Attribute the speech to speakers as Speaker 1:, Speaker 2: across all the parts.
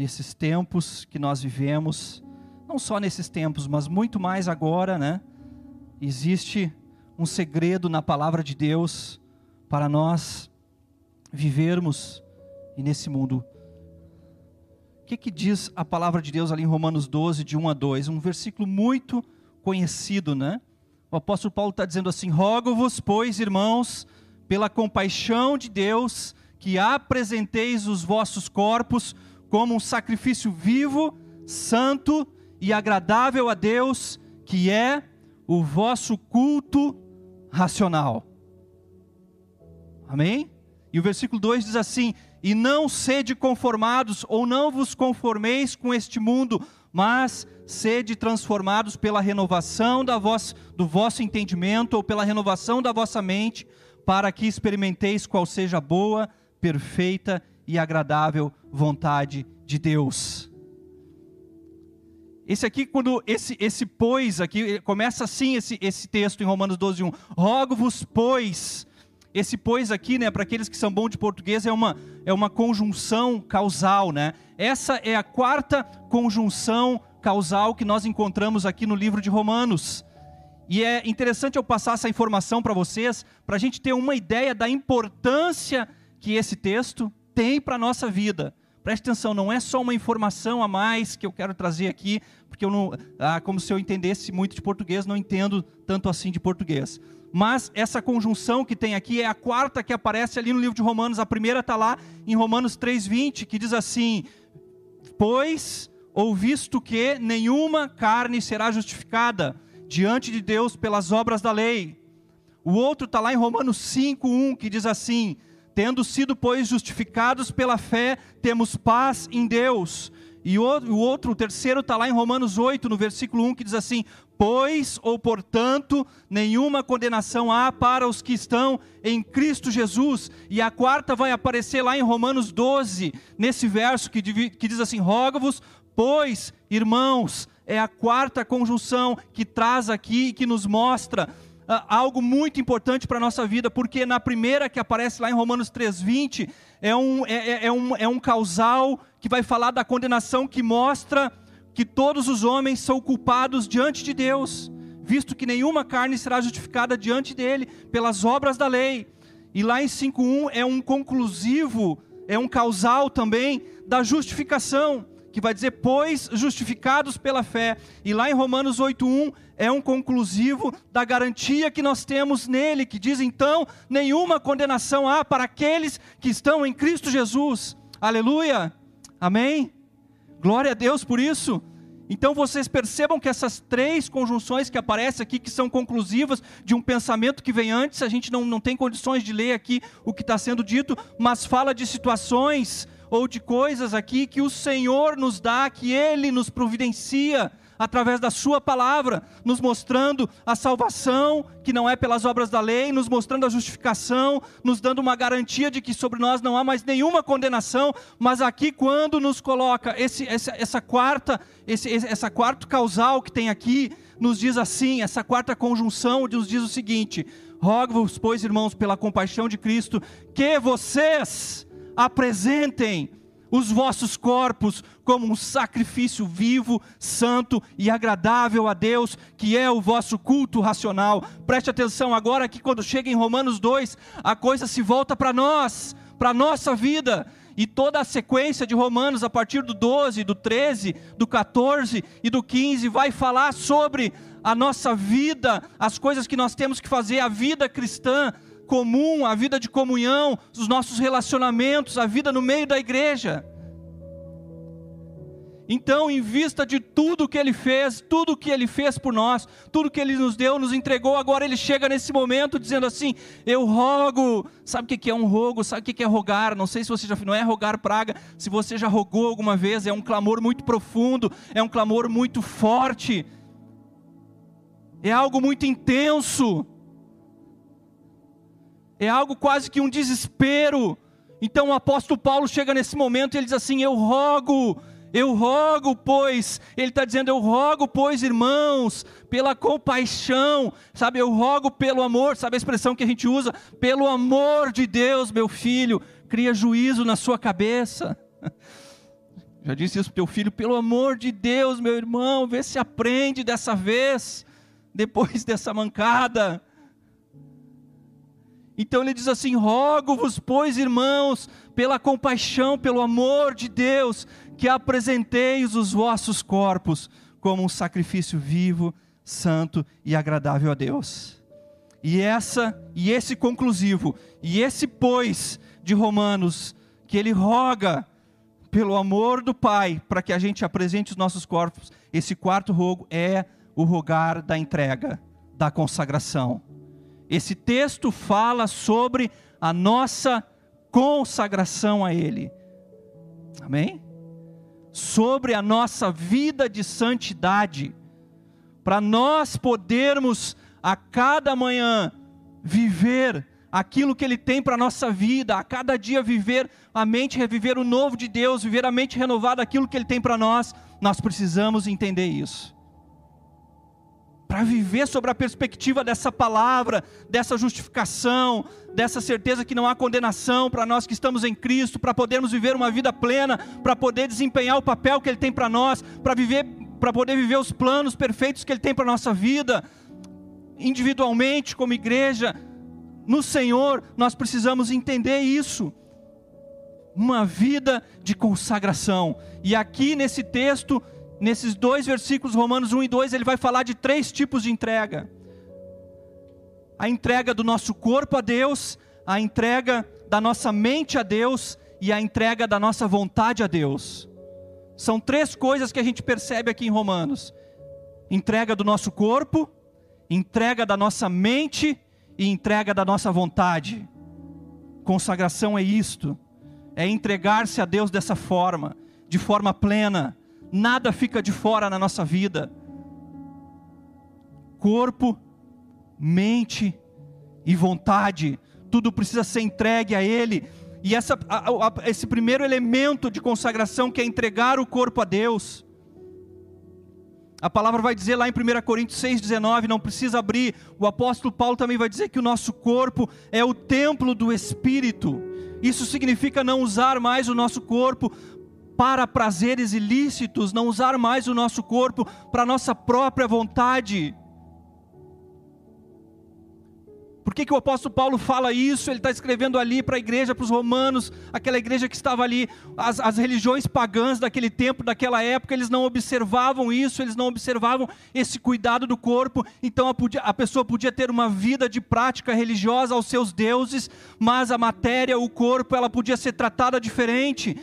Speaker 1: nesses tempos que nós vivemos, não só nesses tempos, mas muito mais agora, né? Existe um segredo na palavra de Deus para nós vivermos e nesse mundo. O que, que diz a palavra de Deus ali em Romanos 12, de 1 a 2? Um versículo muito conhecido, né? O apóstolo Paulo está dizendo assim: Rogo-vos, pois, irmãos, pela compaixão de Deus, que apresenteis os vossos corpos como um sacrifício vivo, santo e agradável a Deus, que é o vosso culto racional. Amém? E o versículo 2 diz assim: E não sede conformados, ou não vos conformeis com este mundo, mas sede transformados pela renovação da voz, do vosso entendimento, ou pela renovação da vossa mente, para que experimenteis qual seja a boa, perfeita e agradável vontade de Deus. Esse aqui, quando esse, esse pois aqui, começa assim esse, esse texto em Romanos 12, 1. Rogo-vos, pois. Esse pois aqui, né, para aqueles que são bons de português, é uma, é uma conjunção causal, né? Essa é a quarta conjunção causal que nós encontramos aqui no livro de Romanos. E é interessante eu passar essa informação para vocês, para a gente ter uma ideia da importância que esse texto tem para a nossa vida. Preste atenção, não é só uma informação a mais que eu quero trazer aqui, porque eu não, ah, como se eu entendesse muito de português, não entendo tanto assim de português. Mas essa conjunção que tem aqui é a quarta que aparece ali no livro de Romanos. A primeira está lá em Romanos 3,20, que diz assim: Pois, ou visto que nenhuma carne será justificada diante de Deus pelas obras da lei. O outro está lá em Romanos 5,1, que diz assim: Tendo sido, pois, justificados pela fé, temos paz em Deus. E o outro, o terceiro, está lá em Romanos 8, no versículo 1, que diz assim: Pois, ou portanto, nenhuma condenação há para os que estão em Cristo Jesus. E a quarta vai aparecer lá em Romanos 12, nesse verso que, diz assim: Rogo-vos, pois, irmãos, é a quarta conjunção que traz aqui, que nos mostra algo muito importante para a nossa vida, porque na primeira que aparece lá em Romanos 3,20, é um, é, é, é, um, é um causal que vai falar da condenação que mostra que todos os homens são culpados diante de Deus, visto que nenhuma carne será justificada diante dele pelas obras da lei. E lá em 5:1 é um conclusivo, é um causal também da justificação que vai dizer, pois justificados pela fé. E lá em Romanos 8,1 é um conclusivo da garantia que nós temos nele, que diz então: nenhuma condenação há para aqueles que estão em Cristo Jesus. Aleluia! Amém? Glória a Deus por isso. Então vocês percebam que essas três conjunções que aparecem aqui, que são conclusivas de um pensamento que vem antes, a gente não, não tem condições de ler aqui o que está sendo dito, mas fala de situações ou de coisas aqui que o Senhor nos dá, que Ele nos providencia através da Sua palavra, nos mostrando a salvação, que não é pelas obras da lei, nos mostrando a justificação, nos dando uma garantia de que sobre nós não há mais nenhuma condenação, mas aqui, quando nos coloca esse, essa, essa quarta, esse, essa quarto causal que tem aqui, nos diz assim, essa quarta conjunção nos diz o seguinte: rogo-vos, pois, irmãos, pela compaixão de Cristo, que vocês apresentem os vossos corpos como um sacrifício vivo, santo e agradável a Deus, que é o vosso culto racional. Preste atenção agora que quando chega em Romanos 2, a coisa se volta para nós, para a nossa vida. E toda a sequência de Romanos, a partir do 12, do 13, do 14 e do 15, vai falar sobre a nossa vida, as coisas que nós temos que fazer, a vida cristã, comum, a vida de comunhão, os nossos relacionamentos, a vida no meio da igreja. Então, em vista de tudo que Ele fez, tudo que Ele fez por nós, tudo que Ele nos deu, nos entregou, agora Ele chega nesse momento dizendo assim: Eu rogo. Sabe o que é um rogo? Sabe o que é rogar? Não sei se você já. Não é rogar praga, se você já rogou alguma vez, é um clamor muito profundo, é um clamor muito forte, é algo muito intenso é algo quase que um desespero. Então o apóstolo Paulo chega nesse momento e ele diz assim: Eu rogo, eu rogo, pois, ele está dizendo: Eu rogo, pois, irmãos, pela compaixão, sabe? Eu rogo pelo amor, sabe a expressão que a gente usa? Pelo amor de Deus, meu filho, cria juízo na sua cabeça. Já disse isso para teu filho, pelo amor de Deus, meu irmão, vê se aprende dessa vez, depois dessa mancada. Então ele diz assim: Rogo-vos, pois, irmãos, pela compaixão, pelo amor de Deus, que apresenteis os vossos corpos como um sacrifício vivo, santo e agradável a Deus. E essa e esse conclusivo, e esse pois de Romanos, que ele roga pelo amor do Pai, para que a gente apresente os nossos corpos. Esse quarto rogo é o rogar da entrega, da consagração. Esse texto fala sobre a nossa consagração a Ele. Amém? Sobre a nossa vida de santidade, para nós podermos a cada manhã viver aquilo que Ele tem para a nossa vida, a cada dia viver a mente, reviver o novo de Deus, viver a mente renovada, aquilo que Ele tem para nós, nós precisamos entender isso. Para viver sobre a perspectiva dessa palavra, dessa justificação, dessa certeza que não há condenação para nós que estamos em Cristo, para podermos viver uma vida plena, para poder desempenhar o papel que Ele tem para nós, para viver, para poder viver os planos perfeitos que Ele tem para nossa vida, individualmente como igreja, no Senhor, nós precisamos entender isso. Uma vida de consagração. E aqui nesse texto, nesses dois versículos, Romanos 1 e 2, ele vai falar de três tipos de entrega: a entrega do nosso corpo a Deus, a entrega da nossa mente a Deus e a entrega da nossa vontade a Deus. São três coisas que a gente percebe aqui em Romanos: entrega do nosso corpo, entrega da nossa mente e entrega da nossa vontade. Consagração é isto, é entregar-se a Deus dessa forma, de forma plena. Nada fica de fora na nossa vida. Corpo, mente e vontade, tudo precisa ser entregue a Ele. E essa, a, a, esse primeiro elemento de consagração que é entregar o corpo a Deus a palavra vai dizer lá em 1 Coríntios 6,19, não precisa abrir. O apóstolo Paulo também vai dizer que o nosso corpo é o templo do Espírito. Isso significa não usar mais o nosso corpo para prazeres ilícitos, não usar mais o nosso corpo para nossa própria vontade, por que, que o apóstolo Paulo fala isso? Ele está escrevendo ali para a igreja, para os romanos, aquela igreja que estava ali, as, as religiões pagãs daquele tempo, daquela época, eles não observavam isso, eles não observavam esse cuidado do corpo, então a, podia, a pessoa podia ter uma vida de prática religiosa aos seus deuses, mas a matéria, o corpo, ela podia ser tratada diferente.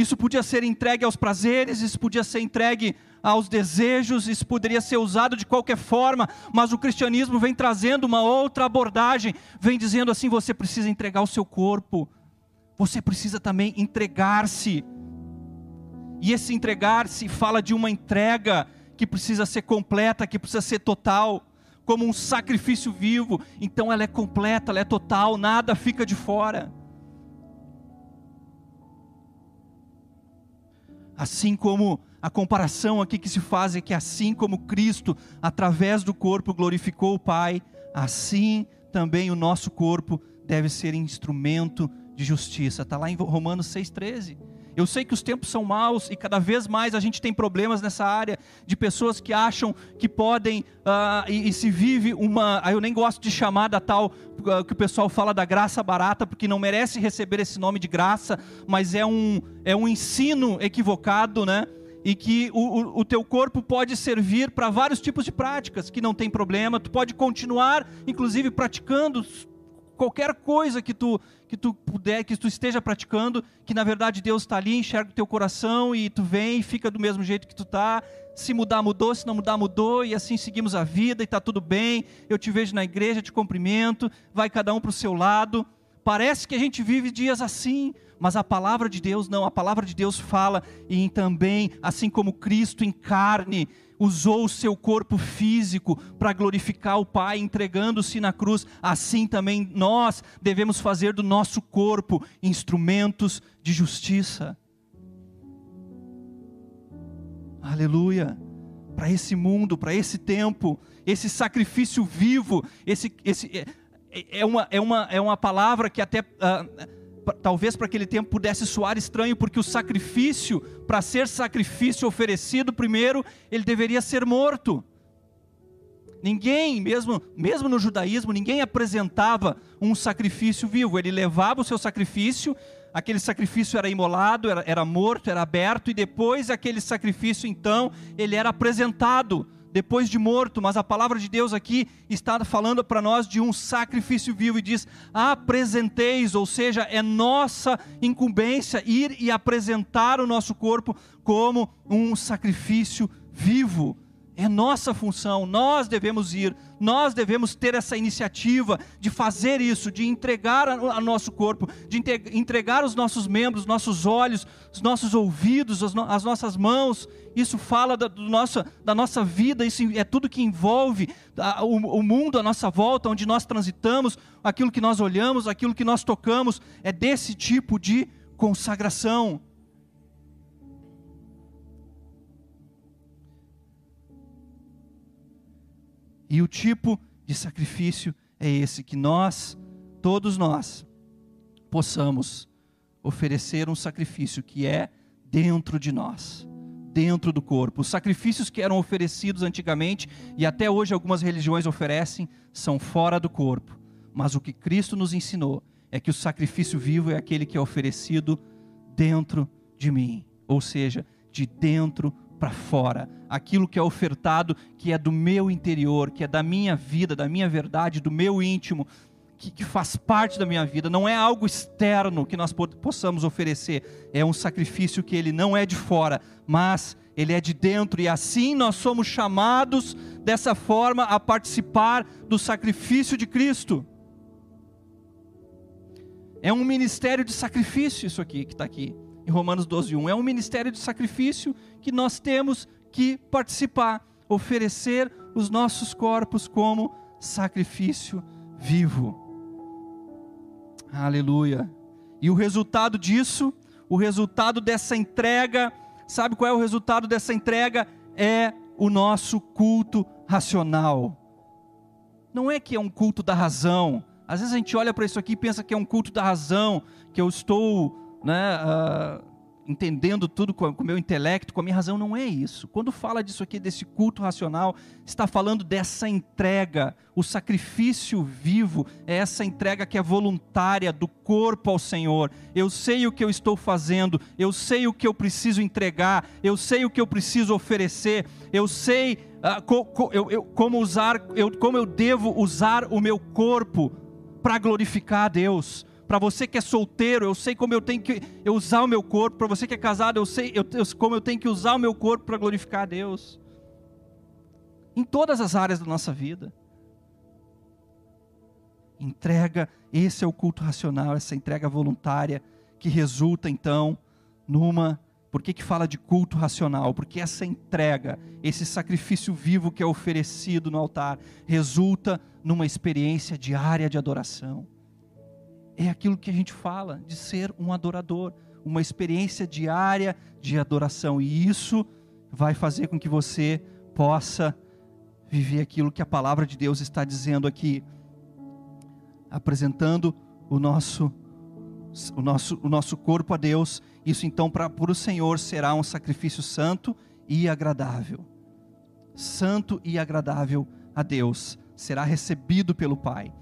Speaker 1: Isso podia ser entregue aos prazeres, isso podia ser entregue aos desejos, isso poderia ser usado de qualquer forma, mas o cristianismo vem trazendo uma outra abordagem, vem dizendo assim: você precisa entregar o seu corpo, você precisa também entregar-se. E esse entregar-se fala de uma entrega que precisa ser completa, que precisa ser total, como um sacrifício vivo. Então ela é completa, ela é total, nada fica de fora. Assim como a comparação aqui que se faz é que assim como Cristo, através do corpo, glorificou o Pai, assim também o nosso corpo deve ser instrumento de justiça. Está lá em Romanos 6,13. Eu sei que os tempos são maus e cada vez mais a gente tem problemas nessa área de pessoas que acham que podem uh, e, e, se vive uma. Eu nem gosto de chamar da tal uh, que o pessoal fala da graça barata, porque não merece receber esse nome de graça, mas é um, é um ensino equivocado, né? e que o, o, o, teu corpo pode servir para vários tipos de práticas, que não tem problema, tu pode continuar, inclusive, praticando qualquer coisa que tu, que tu puder, que tu esteja praticando, que na verdade Deus está ali, enxerga o teu coração e tu vem e fica do mesmo jeito que tu está. Se mudar, mudou, se não mudar, mudou, e assim seguimos a vida e está tudo bem. Eu te vejo na igreja, te cumprimento, vai cada um para o seu lado. Parece que a gente vive dias assim, mas a palavra de Deus não, a palavra de Deus fala e também, assim como Cristo em carne usou o seu corpo físico para glorificar o Pai, entregando-se na cruz, assim também nós devemos fazer do nosso corpo instrumentos de justiça. Aleluia! Para esse mundo, para esse tempo, esse sacrifício vivo, esse, esse é, é, uma, é, uma, é uma palavra que até. Uh, talvez para aquele tempo pudesse soar estranho, porque o sacrifício, para ser sacrifício oferecido primeiro, ele deveria ser morto. Ninguém, mesmo, mesmo no judaísmo, ninguém apresentava um sacrifício vivo. Ele levava o seu sacrifício, aquele sacrifício era imolado, era, era morto, era aberto, e depois aquele sacrifício, então, ele era apresentado depois de morto, mas a palavra de Deus aqui está falando para nós de um sacrifício vivo e diz: apresenteis, ou seja, é nossa incumbência ir e apresentar o nosso corpo como um sacrifício vivo. É nossa função, nós devemos ir, nós devemos ter essa iniciativa de fazer isso, de entregar a, nosso corpo, de entregar os nossos membros, nossos olhos, os nossos ouvidos, as, no, as nossas mãos. Isso fala da, do nosso, da nossa vida, isso é tudo que envolve a, o, o mundo à nossa volta, onde nós transitamos, aquilo que nós olhamos, aquilo que nós tocamos, é desse tipo de consagração. E o tipo de sacrifício é esse que nós, todos nós, possamos oferecer um sacrifício que é dentro de nós, dentro do corpo. Os sacrifícios que eram oferecidos antigamente e até hoje algumas religiões oferecem são fora do corpo. Mas o que Cristo nos ensinou é que o sacrifício vivo é aquele que é oferecido dentro de mim, ou seja, de dentro para fora, aquilo que é ofertado, que é do meu interior, que é da minha vida, da minha verdade, do meu íntimo, que, que faz parte da minha vida, não é algo externo que nós possamos oferecer, é um sacrifício que ele não é de fora, mas ele é de dentro, e assim nós somos chamados dessa forma a participar do sacrifício de Cristo. É um ministério de sacrifício, isso aqui que está aqui em Romanos 12, 1. É um ministério de sacrifício que nós temos que participar, oferecer os nossos corpos como sacrifício vivo. Aleluia. E o resultado disso, o resultado dessa entrega, sabe qual é o resultado dessa entrega? É o nosso culto racional. Não é que é um culto da razão. Às vezes a gente olha para isso aqui e pensa que é um culto da razão, que eu estou né, uh, entendendo tudo com o meu intelecto, com a minha razão, não é isso. Quando fala disso aqui, desse culto racional, está falando dessa entrega, o sacrifício vivo, é essa entrega que é voluntária do corpo ao Senhor. Eu sei o que eu estou fazendo, eu sei o que eu preciso entregar, eu sei o que eu preciso oferecer, eu sei uh, co, co, eu, eu, como usar, eu, como eu devo usar o meu corpo para glorificar a Deus para você que é solteiro, eu sei como eu tenho que usar o meu corpo. Para você que é casado, eu sei eu, eu, como eu tenho que usar o meu corpo para glorificar a Deus. Em todas as áreas da nossa vida. Entrega, esse é o culto racional, essa entrega voluntária que resulta então numa por que, que fala de culto racional? Porque essa entrega, esse sacrifício vivo que é oferecido no altar, resulta numa experiência diária de adoração é aquilo que a gente fala de ser um adorador, uma experiência diária de adoração, e isso vai fazer com que você possa viver aquilo que a palavra de Deus está dizendo aqui, apresentando o nosso o nosso, o nosso corpo a Deus, isso então para o Senhor será um sacrifício santo e agradável. Santo e agradável a Deus, será recebido pelo Pai.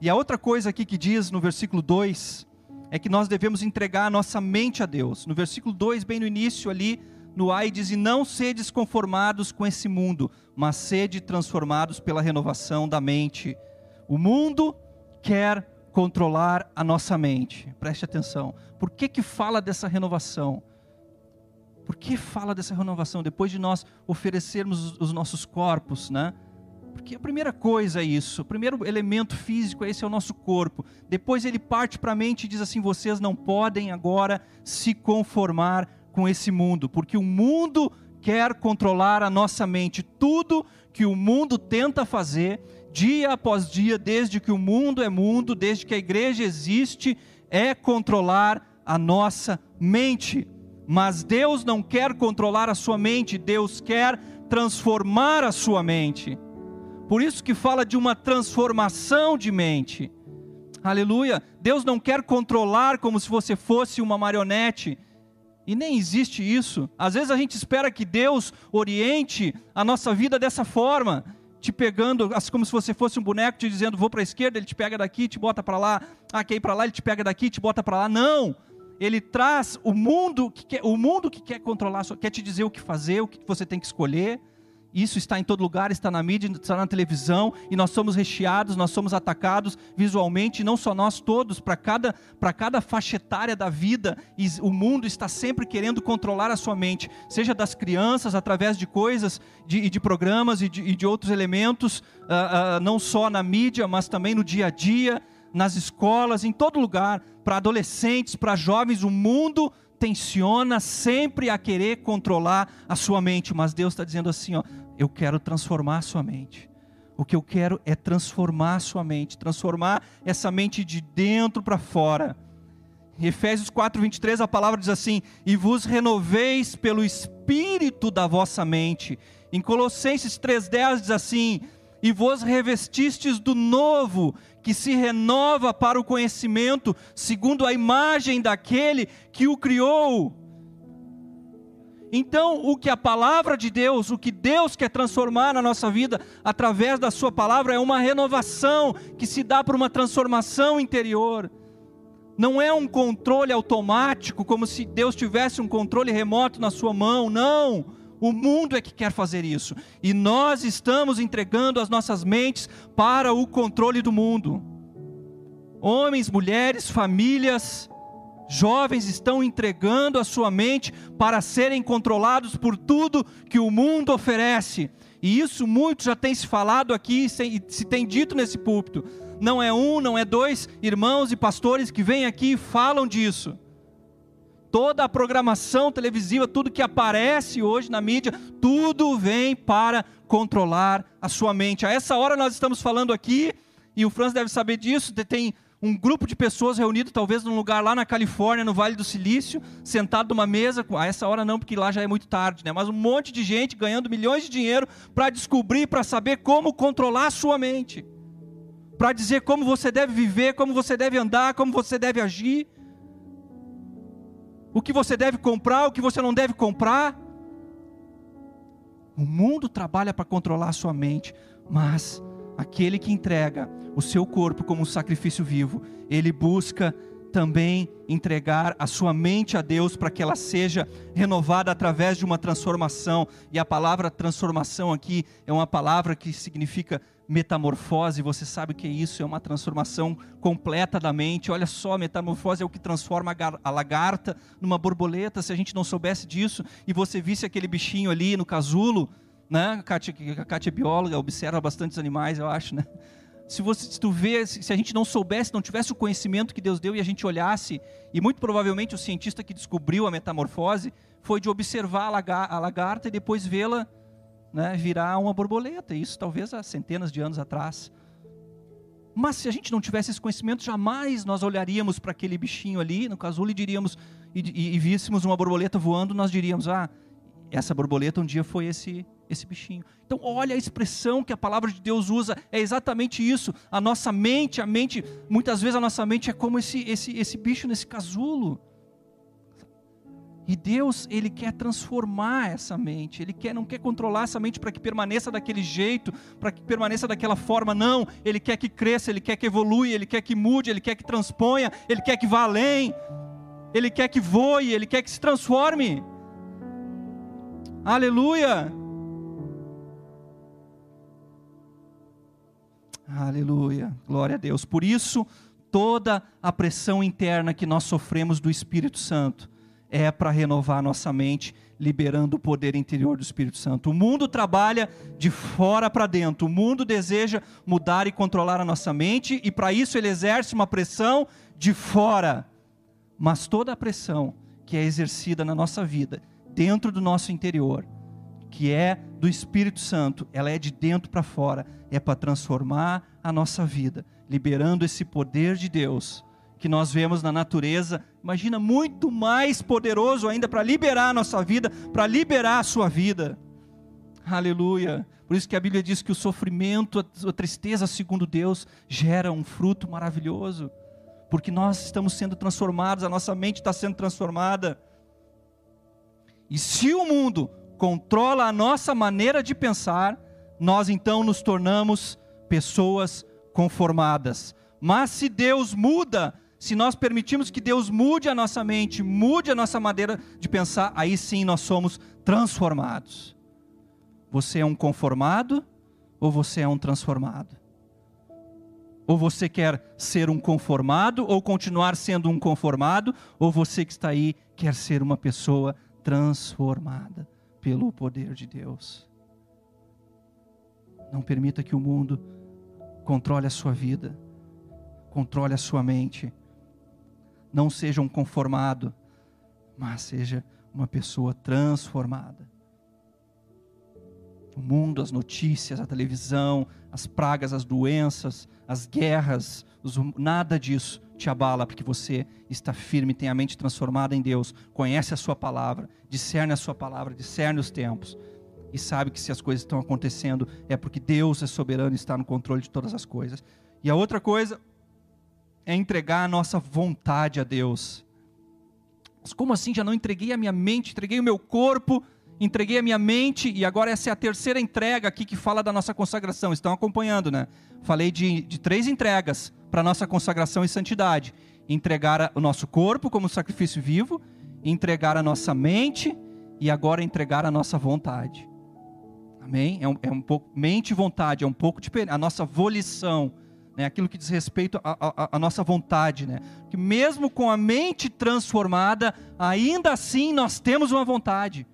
Speaker 1: E a outra coisa aqui que diz no versículo 2 é que nós devemos entregar a nossa mente a Deus. No versículo 2, bem no início ali, no ai diz: "E não sedes conformados com esse mundo, mas sede transformados pela renovação da mente". O mundo quer controlar a nossa mente. Preste atenção. Por que que fala dessa renovação? Por que fala dessa renovação depois de nós oferecermos os nossos corpos, né? Porque a primeira coisa é isso, o primeiro elemento físico esse é o nosso corpo. Depois ele parte para a mente e diz assim: vocês não podem agora se conformar com esse mundo, porque o mundo quer controlar a nossa mente. Tudo que o mundo tenta fazer, dia após dia, desde que o mundo é mundo, desde que a igreja existe, é controlar a nossa mente. Mas Deus não quer controlar a sua mente, Deus quer transformar a sua mente. Por isso que fala de uma transformação de mente. Aleluia. Deus não quer controlar como se você fosse uma marionete. E nem existe isso. Às vezes a gente espera que Deus oriente a nossa vida dessa forma, te pegando, assim como se você fosse um boneco, te dizendo, vou para a esquerda, ele te pega daqui, te bota para lá, ah, quer ir para lá, ele te pega daqui, te bota para lá. Não! Ele traz o mundo que quer, o mundo que quer controlar, quer te dizer o que fazer, o que você tem que escolher. Isso está em todo lugar, está na mídia, está na televisão, e nós somos recheados, nós somos atacados visualmente, não só nós todos, para cada, cada faixa etária da vida, o mundo está sempre querendo controlar a sua mente, seja das crianças, através de coisas, de, de programas e de, e de, outros elementos, uh, uh, não só na mídia, mas também no dia a dia, nas escolas, em todo lugar, para adolescentes, para jovens, o mundo tensiona sempre a querer controlar a sua mente, mas Deus está dizendo assim: ó, eu quero transformar a sua mente. O que eu quero é transformar a sua mente, transformar essa mente de dentro para fora. Em Efésios 4:23 a palavra diz assim: "E vos renoveis pelo espírito da vossa mente". Em Colossenses 3:10 diz assim: "E vos revestistes do novo, que se renova para o conhecimento, segundo a imagem daquele que o criou. Então, o que a palavra de Deus, o que Deus quer transformar na nossa vida através da Sua palavra é uma renovação que se dá por uma transformação interior. Não é um controle automático, como se Deus tivesse um controle remoto na sua mão, não. O mundo é que quer fazer isso. E nós estamos entregando as nossas mentes para o controle do mundo. Homens, mulheres, famílias, jovens estão entregando a sua mente para serem controlados por tudo que o mundo oferece. E isso muito já tem se falado aqui e se tem dito nesse púlpito. Não é um, não é dois irmãos e pastores que vêm aqui e falam disso toda a programação televisiva, tudo que aparece hoje na mídia, tudo vem para controlar a sua mente. A essa hora nós estamos falando aqui, e o Franz deve saber disso, tem um grupo de pessoas reunido talvez num lugar lá na Califórnia, no Vale do Silício, sentado numa mesa, a essa hora não, porque lá já é muito tarde, né? Mas um monte de gente ganhando milhões de dinheiro para descobrir, para saber como controlar a sua mente. Para dizer como você deve viver, como você deve andar, como você deve agir o que você deve comprar, o que você não deve comprar. O mundo trabalha para controlar a sua mente, mas aquele que entrega o seu corpo como um sacrifício vivo, ele busca também entregar a sua mente a Deus para que ela seja renovada através de uma transformação. E a palavra transformação aqui é uma palavra que significa metamorfose, você sabe o que é isso? É uma transformação completa da mente. Olha só, metamorfose é o que transforma a lagarta numa borboleta. Se a gente não soubesse disso e você visse aquele bichinho ali no casulo, né? A Kátia, a Kátia é bióloga, observa bastantes animais, eu acho, né? Se, você, se tu vê, se a gente não soubesse, não tivesse o conhecimento que Deus deu e a gente olhasse, e muito provavelmente o cientista que descobriu a metamorfose foi de observar a lagarta e depois vê-la né, virar uma borboleta, isso talvez há centenas de anos atrás. Mas se a gente não tivesse esse conhecimento, jamais nós olharíamos para aquele bichinho ali no casulo e diríamos e, e, e víssemos uma borboleta voando, nós diríamos: "Ah, essa borboleta um dia foi esse esse bichinho". Então, olha a expressão que a palavra de Deus usa, é exatamente isso. A nossa mente, a mente, muitas vezes a nossa mente é como esse esse esse bicho nesse casulo. E Deus, ele quer transformar essa mente. Ele quer não quer controlar essa mente para que permaneça daquele jeito, para que permaneça daquela forma, não. Ele quer que cresça, ele quer que evolua, ele quer que mude, ele quer que transponha, ele quer que vá além. Ele quer que voe, ele quer que se transforme. Aleluia! Aleluia. Glória a Deus. Por isso, toda a pressão interna que nós sofremos do Espírito Santo, é para renovar nossa mente, liberando o poder interior do Espírito Santo. O mundo trabalha de fora para dentro. O mundo deseja mudar e controlar a nossa mente e para isso ele exerce uma pressão de fora. Mas toda a pressão que é exercida na nossa vida, dentro do nosso interior, que é do Espírito Santo, ela é de dentro para fora, é para transformar a nossa vida, liberando esse poder de Deus que nós vemos na natureza, imagina muito mais poderoso ainda para liberar a nossa vida, para liberar a sua vida. Aleluia. Por isso que a Bíblia diz que o sofrimento, a tristeza, segundo Deus, gera um fruto maravilhoso. Porque nós estamos sendo transformados, a nossa mente está sendo transformada. E se o mundo controla a nossa maneira de pensar, nós então nos tornamos pessoas conformadas. Mas se Deus muda, se nós permitimos que Deus mude a nossa mente, mude a nossa maneira de pensar, aí sim nós somos transformados. Você é um conformado ou você é um transformado? Ou você quer ser um conformado ou continuar sendo um conformado, ou você que está aí quer ser uma pessoa transformada pelo poder de Deus. Não permita que o mundo controle a sua vida, controle a sua mente. Não seja um conformado, mas seja uma pessoa transformada. O mundo, as notícias, a televisão, as pragas, as doenças, as guerras, os, nada disso te abala, porque você está firme, tem a mente transformada em Deus, conhece a Sua palavra, discerne a Sua palavra, discerne os tempos e sabe que se as coisas estão acontecendo é porque Deus é soberano e está no controle de todas as coisas. E a outra coisa é entregar a nossa vontade a Deus. Mas como assim? Já não entreguei a minha mente, entreguei o meu corpo, entreguei a minha mente, e agora essa é a terceira entrega aqui que fala da nossa consagração. Estão acompanhando, né? Falei de, de três entregas para nossa consagração e santidade: entregar o nosso corpo como sacrifício vivo, entregar a nossa mente e agora entregar a nossa vontade. Amém? É um, é um pouco, mente e vontade, é um pouco diferente. A nossa volição, né? aquilo que diz respeito à nossa vontade. Né? Que mesmo com a mente transformada, ainda assim nós temos uma vontade.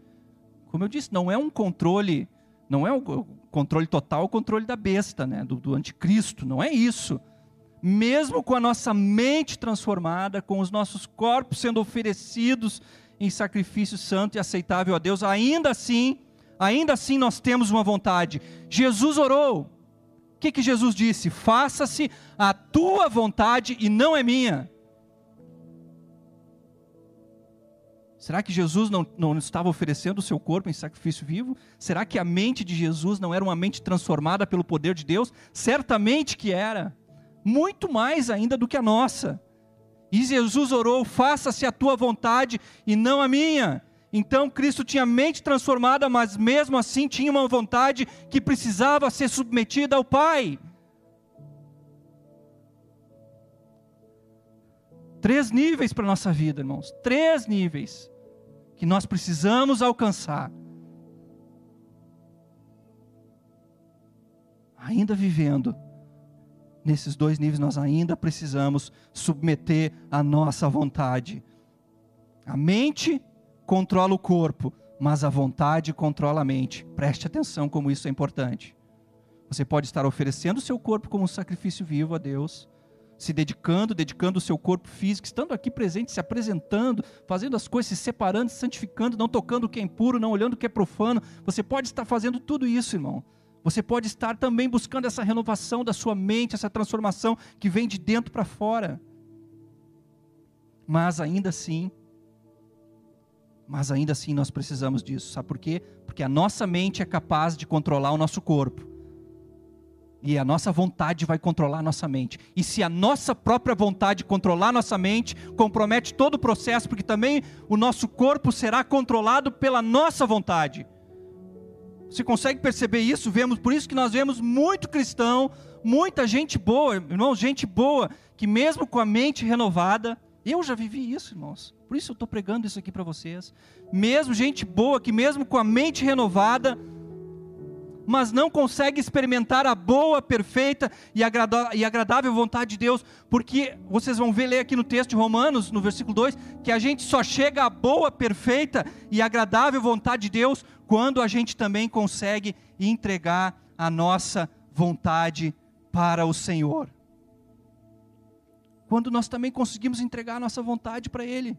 Speaker 1: Como eu disse, não é um controle, não é o controle total, o controle da besta, né? do, do anticristo, não é isso. Mesmo com a nossa mente transformada, com os nossos corpos sendo oferecidos em sacrifício santo e aceitável a Deus, ainda assim ainda assim nós temos uma vontade. Jesus orou. Que, que Jesus disse? Faça-se a tua vontade e não é minha. Será que Jesus não, não estava oferecendo o seu corpo em sacrifício vivo? Será que a mente de Jesus não era uma mente transformada pelo poder de Deus? Certamente que era. Muito mais ainda do que a nossa. E Jesus orou: faça-se a tua vontade e não a minha. Então Cristo tinha mente transformada, mas mesmo assim tinha uma vontade que precisava ser submetida ao Pai. Três níveis para a nossa vida, irmãos. Três níveis que nós precisamos alcançar. Ainda vivendo nesses dois níveis, nós ainda precisamos submeter a nossa vontade. A mente controla o corpo, mas a vontade controla a mente. Preste atenção como isso é importante. Você pode estar oferecendo o seu corpo como um sacrifício vivo a Deus, se dedicando, dedicando o seu corpo físico, estando aqui presente, se apresentando, fazendo as coisas, se separando, se santificando, não tocando o que é impuro, não olhando o que é profano. Você pode estar fazendo tudo isso, irmão. Você pode estar também buscando essa renovação da sua mente, essa transformação que vem de dentro para fora. Mas ainda assim, mas ainda assim nós precisamos disso. Sabe por quê? Porque a nossa mente é capaz de controlar o nosso corpo. E a nossa vontade vai controlar a nossa mente. E se a nossa própria vontade controlar a nossa mente, compromete todo o processo, porque também o nosso corpo será controlado pela nossa vontade. Você consegue perceber isso? Vemos, por isso que nós vemos muito cristão, muita gente boa, irmãos, gente boa, que mesmo com a mente renovada, eu já vivi isso, irmãos. Por isso eu estou pregando isso aqui para vocês. Mesmo gente boa, que mesmo com a mente renovada, mas não consegue experimentar a boa, perfeita e, agradável vontade de Deus, porque vocês vão ver, ler aqui no texto de Romanos, no versículo 2, que a gente só chega à boa, perfeita e agradável vontade de Deus quando a gente também consegue entregar a nossa vontade para o Senhor. Quando nós também conseguimos entregar a nossa vontade para Ele.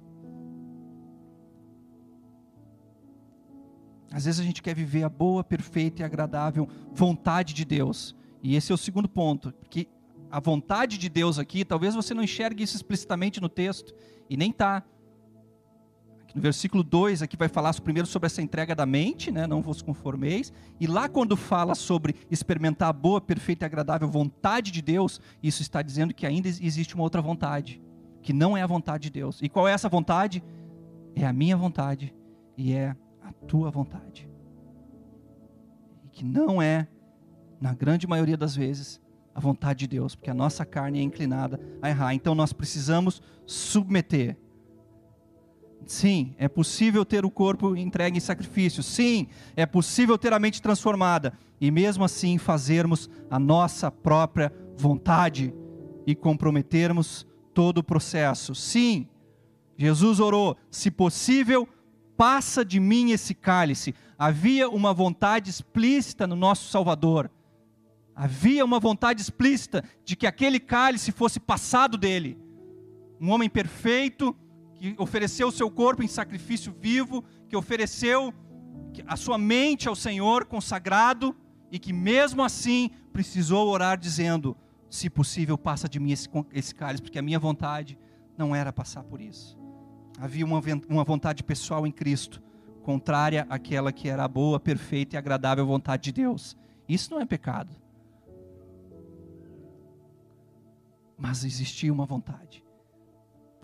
Speaker 1: Às vezes a gente quer viver a boa, perfeita e agradável vontade de Deus. E esse é o segundo ponto, que a vontade de Deus aqui, talvez você não enxergue isso explicitamente no texto, e nem está. No versículo 2 aqui vai falar primeiro sobre essa entrega da mente, né? não vos conformeis. E lá quando fala sobre experimentar a boa, perfeita e agradável vontade de Deus, isso está dizendo que ainda existe uma outra vontade, que não é a vontade de Deus. E qual é essa vontade? É a minha vontade e é a tua vontade. E que não é, na grande maioria das vezes, a vontade de Deus, porque a nossa carne é inclinada a errar. Então nós precisamos submeter Sim, é possível ter o corpo entregue em sacrifício. Sim, é possível ter a mente transformada. E mesmo assim fazermos a nossa própria vontade e comprometermos todo o processo. Sim, Jesus orou: se possível, passa de mim esse cálice. Havia uma vontade explícita no nosso Salvador. Havia uma vontade explícita de que aquele cálice fosse passado dele. Um homem perfeito, que ofereceu o seu corpo em sacrifício vivo, que ofereceu a sua mente ao Senhor consagrado e que mesmo assim precisou orar dizendo: se possível, passa de mim esse, esse cálice, porque a minha vontade não era passar por isso. Havia uma, uma vontade pessoal em Cristo, contrária àquela que era a boa, perfeita e agradável vontade de Deus. Isso não é pecado. Mas existia uma vontade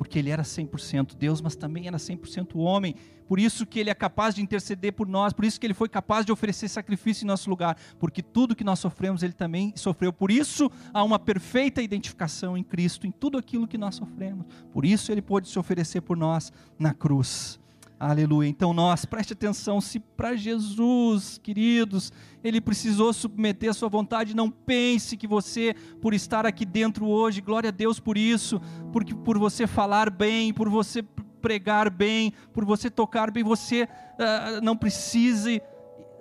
Speaker 1: porque ele era 100% Deus, mas também era 100% homem. Por isso que ele é capaz de interceder por nós, por isso que ele foi capaz de oferecer sacrifício em nosso lugar, porque tudo que nós sofremos ele também sofreu. Por isso há uma perfeita identificação em Cristo em tudo aquilo que nós sofremos. Por isso ele pôde se oferecer por nós na cruz. Aleluia. Então nós, preste atenção, se para Jesus, queridos, ele precisou submeter a sua vontade, não pense que você, por estar aqui dentro hoje, glória a Deus por isso, porque por você falar bem, por você pregar bem, por você tocar bem, você uh, não precise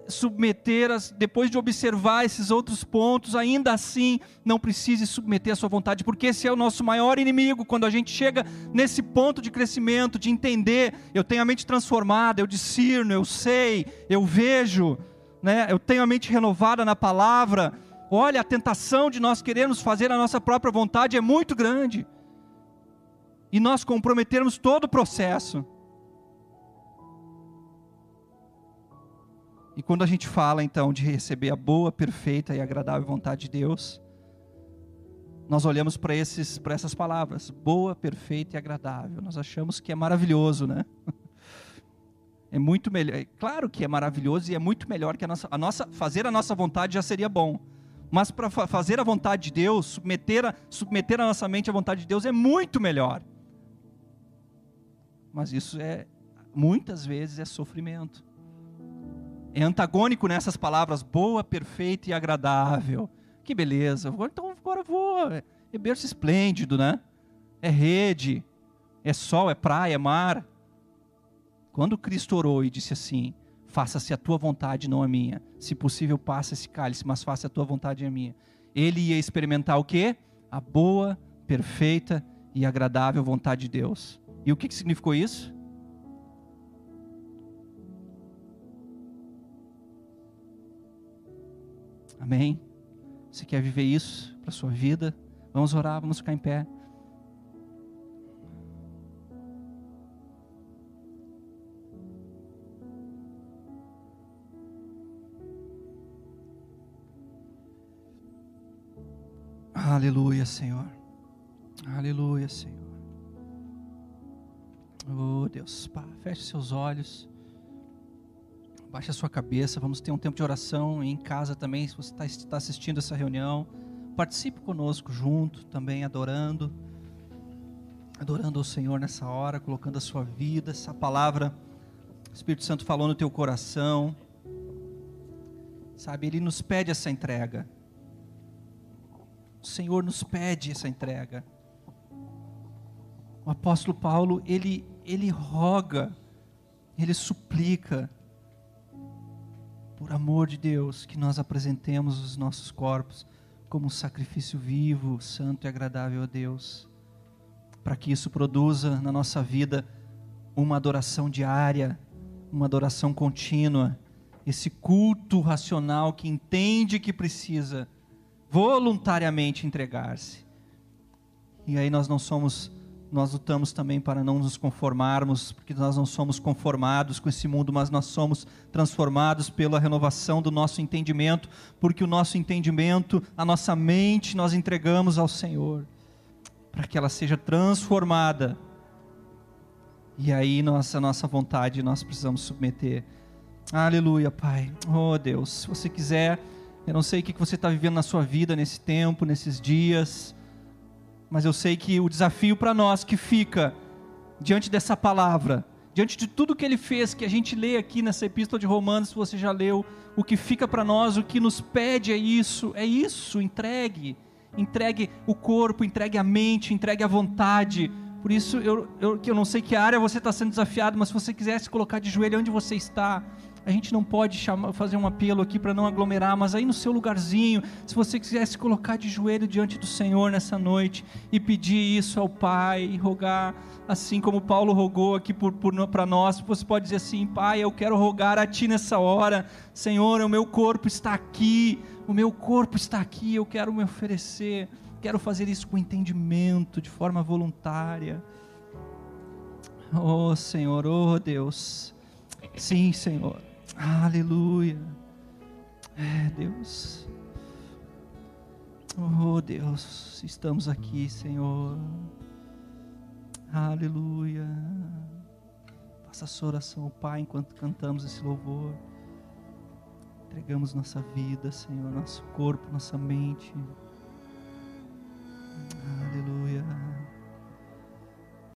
Speaker 1: submeter, depois de observar esses outros pontos, ainda assim não precise submeter a sua vontade, porque esse é o nosso maior inimigo. Quando a gente chega nesse ponto de crescimento, de entender, eu tenho a mente transformada, eu discerno, eu sei, eu vejo, né? eu tenho a mente renovada na palavra. Olha, a tentação de nós querermos fazer a nossa própria vontade é muito grande. E nós comprometermos todo o processo. E quando a gente fala então de receber a boa, perfeita e agradável vontade de Deus, nós olhamos para esses para essas palavras, boa, perfeita e agradável. Nós achamos que é maravilhoso, né? É muito melhor. É claro que é maravilhoso e é muito melhor que a nossa, a nossa fazer a nossa vontade já seria bom. Mas para fazer a vontade de Deus, submeter a, submeter a nossa mente à vontade de Deus é muito melhor. Mas isso é muitas vezes é sofrimento é antagônico nessas palavras boa, perfeita e agradável. Que beleza. Então agora vou. É berço esplêndido, né? É rede, é sol, é praia, é mar. Quando Cristo orou e disse assim: Faça-se a tua vontade, não a minha. Se possível, passa esse cálice, mas faça a tua vontade e a minha. Ele ia experimentar o quê? A boa, perfeita e agradável vontade de Deus. E o que significou isso? Amém? Você quer viver isso para a sua vida? Vamos orar, vamos ficar em pé. Aleluia, Senhor. Aleluia, Senhor. Oh, Deus, Pá, feche seus olhos. Baixe a sua cabeça, vamos ter um tempo de oração em casa também. Se você está tá assistindo essa reunião, participe conosco junto, também adorando, adorando ao Senhor nessa hora, colocando a sua vida, essa palavra, o Espírito Santo falou no teu coração, sabe? Ele nos pede essa entrega. O Senhor nos pede essa entrega. O apóstolo Paulo, ele, ele roga, ele suplica, por amor de Deus, que nós apresentemos os nossos corpos como um sacrifício vivo, santo e agradável a Deus, para que isso produza na nossa vida uma adoração diária, uma adoração contínua, esse culto racional que entende que precisa voluntariamente entregar-se. E aí nós não somos nós lutamos também para não nos conformarmos, porque nós não somos conformados com esse mundo, mas nós somos transformados pela renovação do nosso entendimento, porque o nosso entendimento, a nossa mente, nós entregamos ao Senhor, para que ela seja transformada. E aí, nossa, nossa vontade, nós precisamos submeter. Aleluia, Pai. Oh, Deus, se você quiser, eu não sei o que você está vivendo na sua vida nesse tempo, nesses dias mas eu sei que o desafio para nós que fica diante dessa palavra, diante de tudo que ele fez, que a gente lê aqui nessa epístola de Romanos, se você já leu, o que fica para nós, o que nos pede é isso, é isso, entregue, entregue o corpo, entregue a mente, entregue a vontade. Por isso, eu, eu, eu não sei que área você está sendo desafiado, mas se você quiser se colocar de joelho onde você está, a gente não pode chamar, fazer um apelo aqui para não aglomerar, mas aí no seu lugarzinho, se você quiser se colocar de joelho diante do Senhor nessa noite e pedir isso ao Pai, e rogar, assim como Paulo rogou aqui para nós, você pode dizer assim: Pai, eu quero rogar a Ti nessa hora, Senhor, o meu corpo está aqui, o meu corpo está aqui, eu quero me oferecer, quero fazer isso com entendimento, de forma voluntária. Oh Senhor, oh Deus, sim, Senhor. Aleluia. É, Deus. Oh, Deus, estamos aqui, Senhor. Aleluia. Faça a sua oração, Pai, enquanto cantamos esse louvor. Entregamos nossa vida, Senhor, nosso corpo, nossa mente. Aleluia.